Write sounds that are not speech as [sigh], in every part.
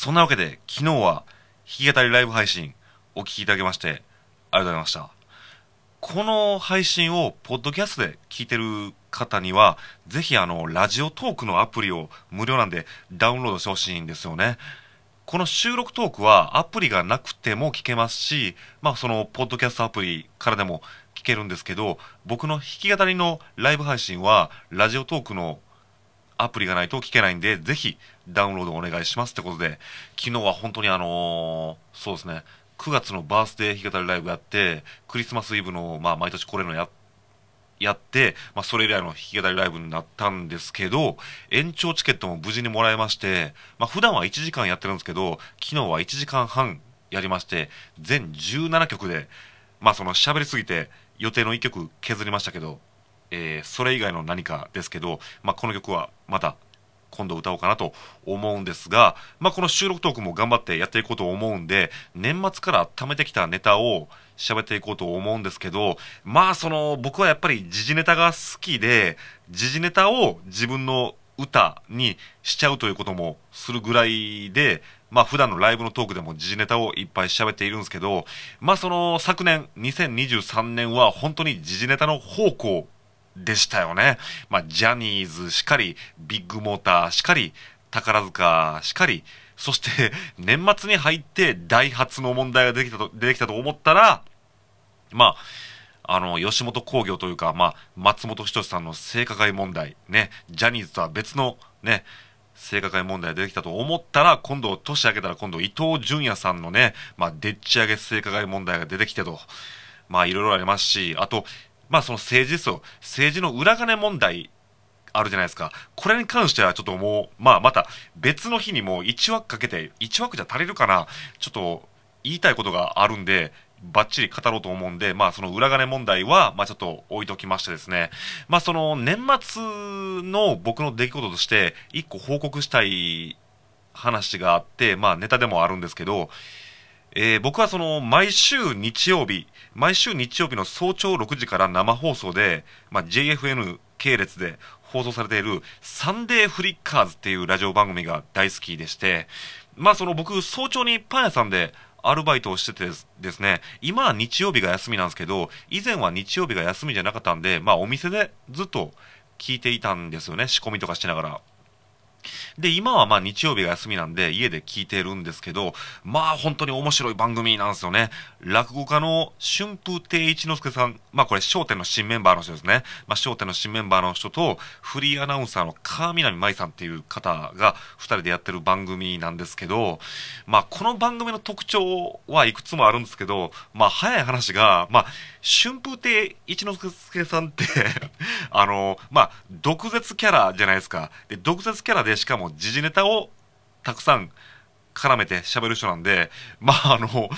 そんなわけで、昨日は弾き語りライブ配信お聞きいただきまして、ありがとうございました。この配信をポッドキャストで聞いてる方には、ぜひあの、ラジオトークのアプリを無料なんでダウンロードしてほしいんですよね。この収録トークはアプリがなくても聞けますし、まあその、ポッドキャストアプリからでも聞けるんですけど、僕の弾き語りのライブ配信は、ラジオトークのアプリがないと聞けないんで、ぜひダウンロードお願いしますってことで、昨日は本当にあのーそうですね、9月のバースデー弾き語りライブやって、クリスマスイブの、まあ毎年これのや、やって、まあそれ以来の弾き語りライブになったんですけど、延長チケットも無事にもらえまして、まあ普段は1時間やってるんですけど、昨日は1時間半やりまして、全17曲で、まあその喋りすぎて予定の1曲削りましたけど、えーそれ以外の何かですけど、まあ、この曲はまた今度歌おうかなと思うんですが、まあ、この収録トークも頑張ってやっていこうと思うんで、年末から貯めてきたネタを喋っていこうと思うんですけど、まあ、その、僕はやっぱり時事ネタが好きで、時事ネタを自分の歌にしちゃうということもするぐらいで、まあ普段のライブのトークでも時事ネタをいっぱい喋っているんですけど、まあその昨年、2023年は本当に時事ネタの方向でしたよね。まあ、ジャニーズしかり、ビッグモーターしかり、宝塚しかり、そして年末に入ってダイハツの問題が出てきたと、出てきたと思ったら、まあ、あの、吉本興業というか、まあ、松本人志さんの性加害問題、ね、ジャニーズとは別の、ね、性加害問題が出てきたと思ったら、今度、年明けたら今度、伊藤淳也さんのね、まあ、でっち上げ性加害問題が出てきてと、まあ、いろいろありますし、あと、まあ、その政治ですよ。政治の裏金問題、あるじゃないですか。これに関してはちょっともう、まあまた別の日にもう1枠かけて、1枠じゃ足りるかなちょっと言いたいことがあるんで、バッチリ語ろうと思うんで、まあその裏金問題は、まあちょっと置いときましてですね。まあその年末の僕の出来事として、一個報告したい話があって、まあネタでもあるんですけど、えー僕はその毎週日曜日、毎週日曜日の早朝6時から生放送で、まあ、JFN 系列で放送されているサンデーフリッカーズっていうラジオ番組が大好きでして、まあその僕早朝にパン屋さんでアルバイトをしててですね、今は日曜日が休みなんですけど、以前は日曜日が休みじゃなかったんで、まあお店でずっと聞いていたんですよね、仕込みとかしながら。で、今はまあ日曜日が休みなんで家で聞いてるんですけど、まあ本当に面白い番組なんですよね。落語家の春風亭一之輔さん、まあこれ笑点の新メンバーの人ですね。まあ笑点の新メンバーの人とフリーアナウンサーの川南舞さんっていう方が二人でやってる番組なんですけど、まあこの番組の特徴はいくつもあるんですけど、まあ早い話が、まあ春風亭一之輔さんって、[laughs] あの、まあ毒舌キャラじゃないですか。で、毒舌キャラででしかも時事ネタをたくさん絡めて喋る人なんで、まああの、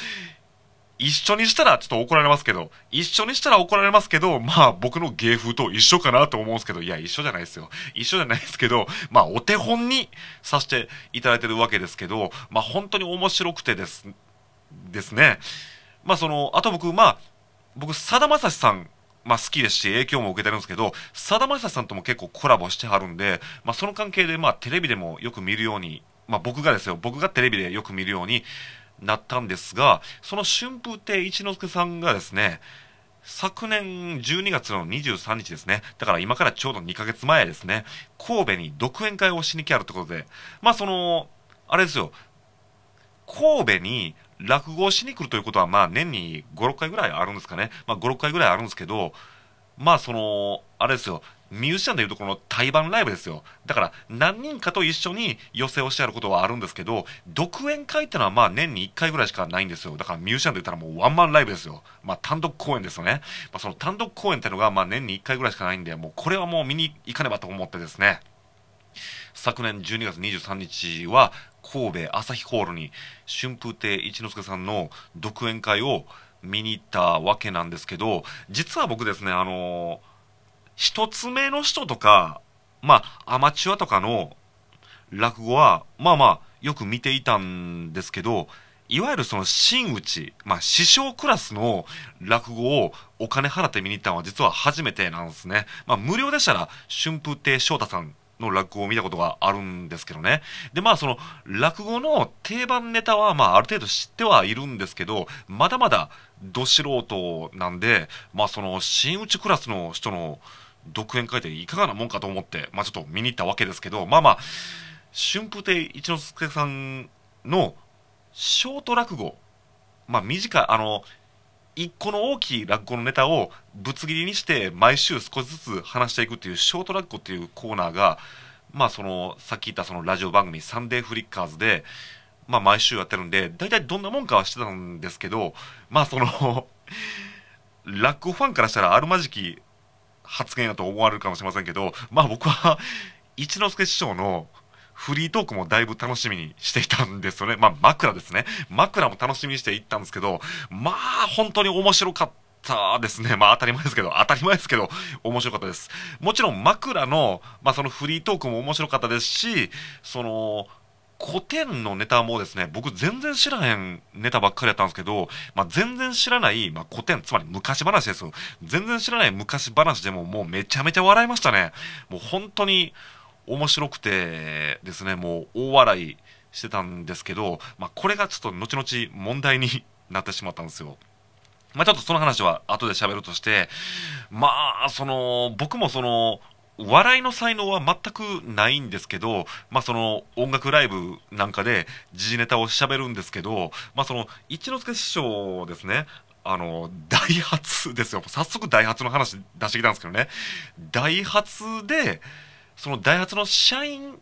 一緒にしたらちょっと怒られますけど、一緒にしたら怒られますけど、まあ僕の芸風と一緒かなと思うんですけど、いや一緒じゃないですよ。一緒じゃないですけど、まあお手本にさせていただいてるわけですけど、まあ本当に面白くてです、ですね。まあその、あと僕、まあ、僕、さだまさしさん、まあ好きですし、影響も受けてるんですけど、さだまさしさんとも結構コラボしてはるんで、まあその関係で、まあテレビでもよく見るように、まあ僕がですよ、僕がテレビでよく見るようになったんですが、その春風亭一之輔さんがですね、昨年12月の23日ですね。だから今からちょうど2ヶ月前ですね。神戸に独演会をしに来あるってことで、まあその、あれですよ、神戸に落語をしに来るということは、まあ年に5、6回ぐらいあるんですかね。まあ5、6回ぐらいあるんですけど、まあその、あれですよ、ミュージシャンでいうとこの対バンライブですよ。だから何人かと一緒に寄せをしてやることはあるんですけど、独演会ってのはまあ年に1回ぐらいしかないんですよ。だからミュージシャンで言ったらもうワンマンライブですよ。まあ単独公演ですよね。まあその単独公演ってのがまあ年に1回ぐらいしかないんで、もうこれはもう見に行かねばと思ってですね。昨年12月23日は神戸朝日ホールに春風亭一之輔さんの独演会を見に行ったわけなんですけど、実は僕ですね、あの一つ目の人とか、まあ、アマチュアとかの落語は、まあまあ、よく見ていたんですけど、いわゆるその真打ち、まあ師匠クラスの落語をお金払って見に行ったのは実は初めてなんですね。まあ無料でしたら春風亭昇太さんの落語を見たことがあるんですけどね。で、まあその落語の定番ネタはまあある程度知ってはいるんですけど、まだまだど素人なんで、まあその真打ちクラスの人の独演会っていかがなもんかと思って、まあちょっと見に行ったわけですけど、まあまあ、春風亭一之輔さんのショート落語、まあ短い、あの、一個の大きい落語のネタをぶつ切りにして毎週少しずつ話していくっていうショート落語っていうコーナーが、まあその、さっき言ったそのラジオ番組サンデーフリッカーズで、まあ毎週やってるんで、大体どんなもんかはしてたんですけど、まあその [laughs] 落語ファンからしたらあるまじき発言だと思われるかもしれませんけど、まあ僕は一之輔師匠のフリートークもだいぶ楽しみにしていたんですよね。まあ枕ですね。枕も楽しみにしていったんですけど、まあ本当に面白かったですね。まあ当たり前ですけど、当たり前ですけど、面白かったです。もちろん枕の、まあそのフリートークも面白かったですし、その、古典のネタもですね、僕全然知らへんネタばっかりやったんですけど、まあ、全然知らない、まあ、古典、つまり昔話ですよ。全然知らない昔話でももうめちゃめちゃ笑いましたね。もう本当に面白くてですね、もう大笑いしてたんですけど、まあ、これがちょっと後々問題になってしまったんですよ。まあ、ちょっとその話は後で喋るとして、まあ、その、僕もその、笑いの才能は全くないんですけど、まあ、その音楽ライブなんかで時事ネタを喋るんですけど、まあ、その一之輔師匠ですね、あの、ダイハツですよ。早速ダイハツの話出してきたんですけどね。ダイハツで、そのダイハツの社員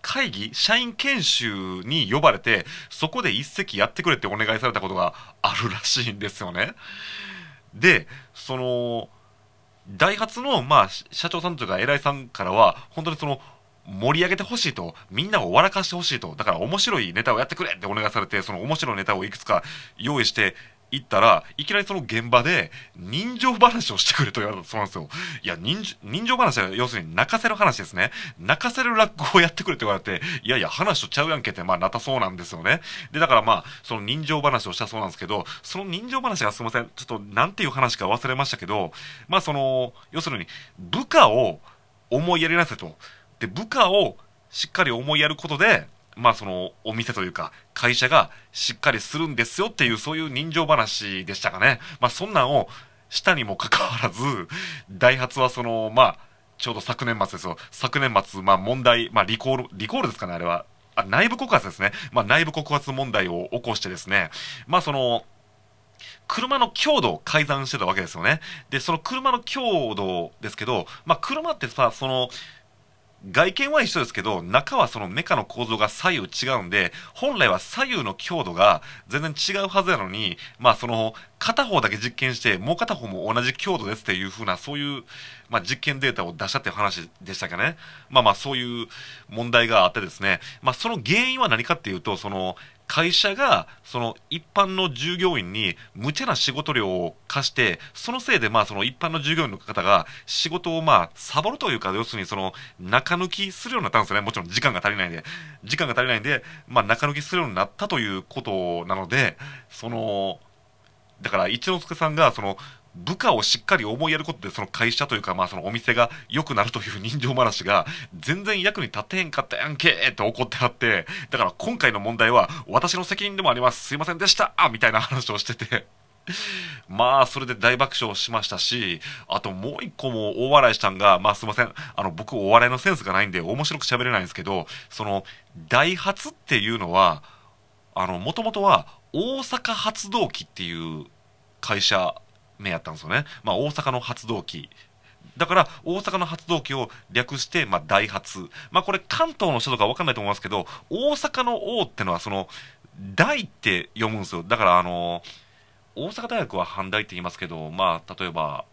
会議、社員研修に呼ばれて、そこで一席やってくれってお願いされたことがあるらしいんですよね。で、その、ダイハツの、まあ、社長さんというか偉いさんからは、本当にその、盛り上げてほしいと、みんなを笑かしてほしいと、だから面白いネタをやってくれってお願いされて、その面白いネタをいくつか用意して行ったら、いきなりその現場で、人情話をしてくれと言われたそうなんですよ。いや、人人情話は要するに泣かせる話ですね。泣かせる落語をやってくれって言われて、いやいや、話とちゃうやんけって、まあ、なたそうなんですよね。で、だからまあ、その人情話をしたそうなんですけど、その人情話がすいません、ちょっとなんていう話か忘れましたけど、まあ、その、要するに、部下を思いやりなさいと。で、部下をしっかり思いやることで、まあそのお店というか会社がしっかりするんですよっていうそういう人情話でしたかね。まあそんなんをしたにもかかわらず、[laughs] ダイハツはその、まあちょうど昨年末ですよ。昨年末、まあ問題、まあリコール、リコールですかね、あれは。あ、内部告発ですね。まあ内部告発問題を起こしてですね、まあその、車の強度を改ざんしてたわけですよね。で、その車の強度ですけど、まあ車ってさ、その、外見は一緒ですけど、中はそのメカの構造が左右違うんで、本来は左右の強度が全然違うはずなのに、まあその、片方だけ実験して、もう片方も同じ強度ですっていう風な、そういう、まあ実験データを出したっていう話でしたかね。まあまあそういう問題があってですね、まあその原因は何かっていうと、その、会社がその一般の従業員に無茶な仕事量を課して、そのせいでまあその一般の従業員の方が仕事をまあサボるというか、要するにその中抜きするようになったんですよね。もちろん時間が足りないんで。時間が足りないんで、まあ中抜きするようになったということなので、その、だから一之輔さんがその部下をしっかり思いやることでその会社というかまあそのお店が良くなるという人情話が全然役に立てへんかったやんけって怒ってあってだから今回の問題は私の責任でもあります。すいませんでした。みたいな話をしてて。[laughs] まあ、それで大爆笑しましたし、あともう一個も大笑いしたんが、まあすいません。あの、僕お笑いのセンスがないんで面白く喋れないんですけど、その、ダイハツっていうのは、あの、もともとは大阪発動機っていう会社名やったんですよね。まあ、大阪の発動機。だから、大阪の発動機を略して、まあ、ダイハツ。まあ、これ、関東の人とかわかんないと思いますけど、大阪の王ってのは、その、大って読むんですよ。だから、あの、大阪大学は阪大って言いますけど、まあ、例えば、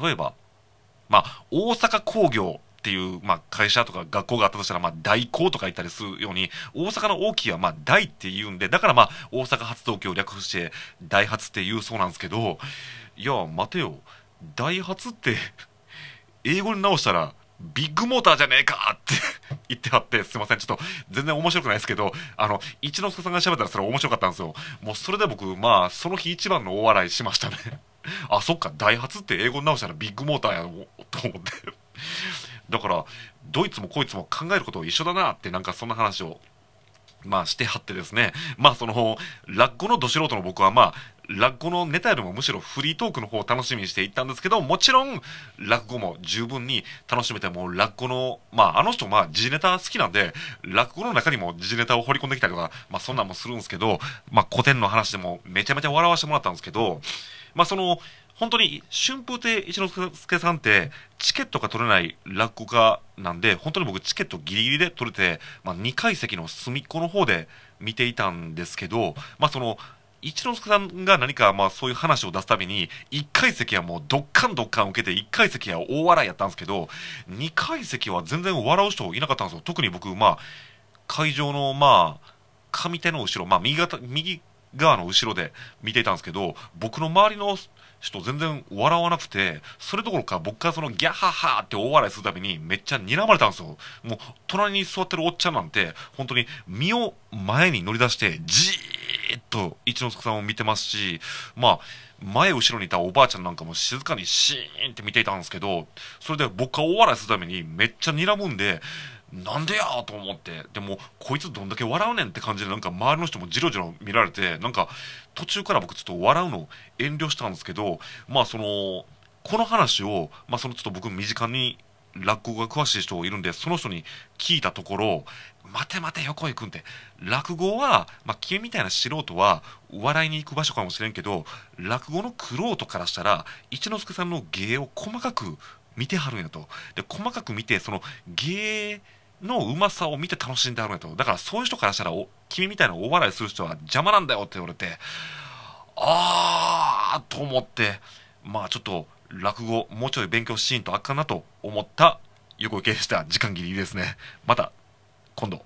例えば、まあ、大阪工業っていう、まあ、会社とか学校があったとしたら、まあ、大工とか言ったりするように、大阪の大きいは、まあ、大って言うんで、だからまあ、大阪発動機を略して、ダイハツって言うそうなんですけど、いや、待てよ、ダイハツって英語に直したら、ビッグモーターじゃねえかって言ってはって、すいません、ちょっと全然面白くないですけど、あの、一之輔さんが喋ったらそれ面白かったんですよ。もうそれで僕、まあ、その日一番の大笑いしましたね。あ、そっか、ダイハツって英語に直したらビッグモーターやと思ってだからどいつもこいつも考えること一緒だなってなんかそんな話をまあしてはってですね、まあその、落語のど素人の僕はまあ、落語のネタよりもむしろフリートークの方を楽しみにしていったんですけど、もちろん落語も十分に楽しめて、もう落語の、まああの人まあ時事ネタ好きなんで、落語の中にも時事ネタを掘り込んできたりとか、まあそんなんもするんですけど、まあ古典の話でもめちゃめちゃ笑わせてもらったんですけど、まあその、本当に春風亭一之輔さんってチケットが取れない落語家なんで本当に僕チケットギリギリで取れて、まあ、2階席の隅っこの方で見ていたんですけど、まあ、その一之輔さんが何かまあそういう話を出すたびに1階席はもうどっかんどっかん受けて1階席は大笑いやったんですけど2階席は全然笑う人いなかったんですよ。特に僕まあ会場のまあ上手の後ろまあ右右側の後ろで見ていたんですけど僕の周りの人全然笑わなくて、それどころか僕がそのギャハハって大笑いするたびにめっちゃ睨まれたんですよ。もう隣に座ってるおっちゃんなんて、本当に身を前に乗り出して、じーっと一之輔さんを見てますし、まあ、前後ろにいたおばあちゃんなんかも静かにシーンって見ていたんですけど、それで僕が大笑いするためにめっちゃ睨むんで、なんでやと思って、でも、こいつどんだけ笑うねんって感じで、なんか周りの人もじろじろ見られて、なんか途中から僕ちょっと笑うの遠慮したんですけど、まあその、この話を、まあそのちょっと僕身近に落語が詳しい人いるんで、その人に聞いたところ、待て待て横井君って、落語は、まあ君みたいな素人は笑いに行く場所かもしれんけど、落語の玄人からしたら、一之輔さんの芸を細かく見てはるんやと。で、細かく見て、その芸、のうまさを見て楽しんであるんやと。だからそういう人からしたら、君みたいな大笑いする人は邪魔なんだよって言われて、あーと思って、まあちょっと落語もうちょい勉強しんとあかなと思った横池でした。時間切りですね。また今度。